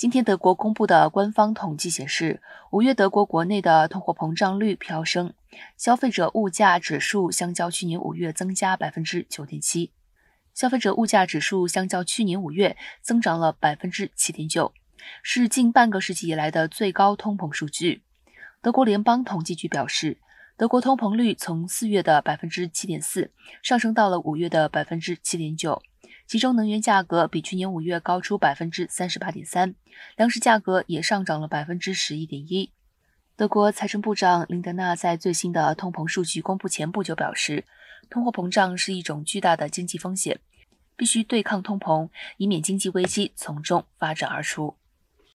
今天德国公布的官方统计显示，五月德国国内的通货膨胀率飙升，消费者物价指数相较去年五月增加百分之九点七，消费者物价指数相较去年五月增长了百分之七点九，是近半个世纪以来的最高通膨数据。德国联邦统计局表示，德国通膨率从四月的百分之七点四上升到了五月的百分之七点九。其中，能源价格比去年五月高出百分之三十八点三，粮食价格也上涨了百分之十一点一。德国财政部长林德纳在最新的通膨数据公布前不久表示，通货膨胀是一种巨大的经济风险，必须对抗通膨，以免经济危机从中发展而出。